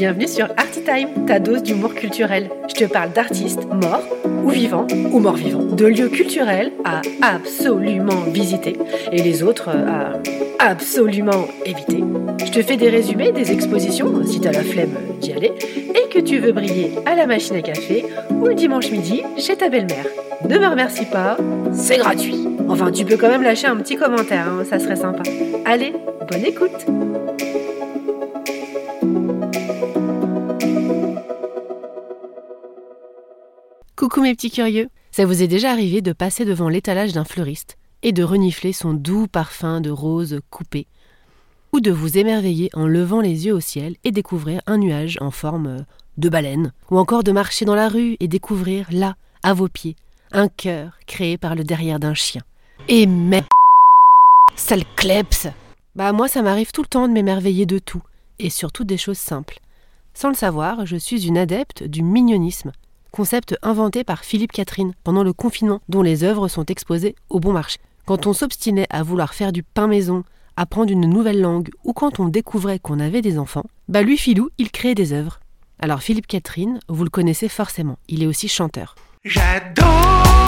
Bienvenue sur Artitime, ta dose d'humour culturel. Je te parle d'artistes morts ou vivants ou morts vivants, de lieux culturels à absolument visiter et les autres à absolument éviter. Je te fais des résumés des expositions si t'as la flemme d'y aller et que tu veux briller à la machine à café ou le dimanche midi chez ta belle-mère. Ne me remercie pas, c'est gratuit. Enfin, tu peux quand même lâcher un petit commentaire, hein, ça serait sympa. Allez, bonne écoute Coucou mes petits curieux, ça vous est déjà arrivé de passer devant l'étalage d'un fleuriste et de renifler son doux parfum de roses coupées, ou de vous émerveiller en levant les yeux au ciel et découvrir un nuage en forme de baleine, ou encore de marcher dans la rue et découvrir là, à vos pieds, un cœur créé par le derrière d'un chien. Et mais sale kleps Bah moi ça m'arrive tout le temps de m'émerveiller de tout, et surtout des choses simples. Sans le savoir, je suis une adepte du mignonisme, concept inventé par Philippe Catherine pendant le confinement, dont les œuvres sont exposées au bon marché. Quand on s'obstinait à vouloir faire du pain maison, apprendre une nouvelle langue, ou quand on découvrait qu'on avait des enfants, bah lui Filou, il créait des œuvres. Alors Philippe Catherine, vous le connaissez forcément, il est aussi chanteur. J'adore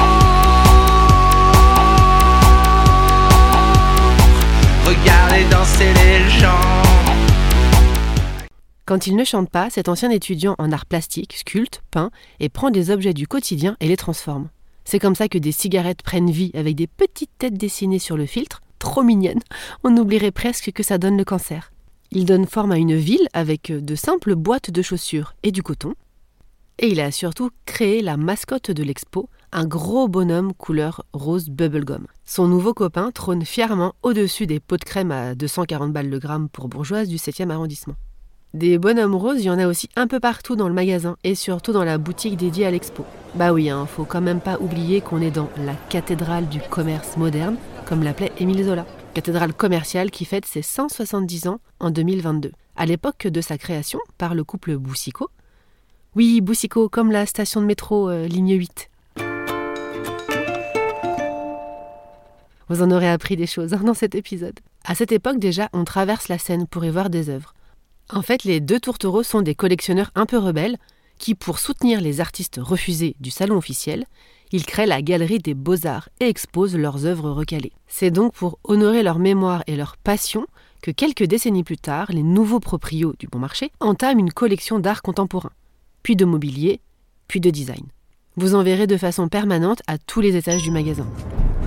Quand il ne chante pas, cet ancien étudiant en art plastique sculpte, peint et prend des objets du quotidien et les transforme. C'est comme ça que des cigarettes prennent vie avec des petites têtes dessinées sur le filtre, trop mignonnes. On oublierait presque que ça donne le cancer. Il donne forme à une ville avec de simples boîtes de chaussures et du coton. Et il a surtout créé la mascotte de l'expo, un gros bonhomme couleur rose bubblegum. Son nouveau copain trône fièrement au-dessus des pots de crème à 240 balles le gramme pour bourgeoises du 7e arrondissement. Des bonhommes roses, il y en a aussi un peu partout dans le magasin et surtout dans la boutique dédiée à l'expo. Bah oui, hein, faut quand même pas oublier qu'on est dans la cathédrale du commerce moderne, comme l'appelait Émile Zola. Cathédrale commerciale qui fête ses 170 ans en 2022. À l'époque de sa création par le couple Boussico. Oui, Boussico, comme la station de métro euh, ligne 8. Vous en aurez appris des choses hein, dans cet épisode. À cette époque déjà, on traverse la Seine pour y voir des œuvres. En fait, les deux tourtereaux sont des collectionneurs un peu rebelles qui, pour soutenir les artistes refusés du salon officiel, ils créent la galerie des beaux-arts et exposent leurs œuvres recalées. C'est donc pour honorer leur mémoire et leur passion que quelques décennies plus tard, les nouveaux proprios du bon marché entament une collection d'art contemporain, puis de mobilier, puis de design. Vous en verrez de façon permanente à tous les étages du magasin.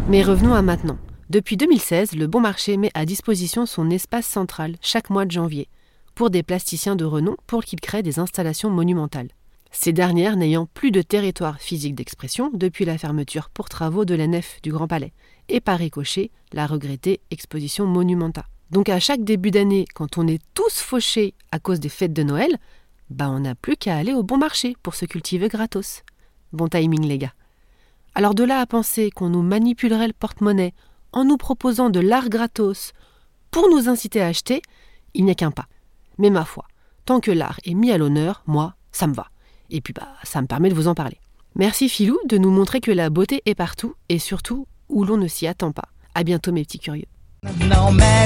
Mais revenons à maintenant. Depuis 2016, le Bon Marché met à disposition son espace central chaque mois de janvier pour des plasticiens de renom pour qu'ils créent des installations monumentales. Ces dernières n'ayant plus de territoire physique d'expression depuis la fermeture pour travaux de la nef du Grand Palais, et par ricochet la regrettée exposition Monumenta. Donc à chaque début d'année, quand on est tous fauchés à cause des fêtes de Noël, bah on n'a plus qu'à aller au bon marché pour se cultiver gratos. Bon timing les gars. Alors de là à penser qu'on nous manipulerait le porte-monnaie en nous proposant de l'art gratos pour nous inciter à acheter, il n'y a qu'un pas. Mais ma foi, tant que l'art est mis à l'honneur, moi, ça me va. Et puis bah, ça me permet de vous en parler. Merci Philou de nous montrer que la beauté est partout et surtout où l'on ne s'y attend pas. À bientôt mes petits curieux. Non mais.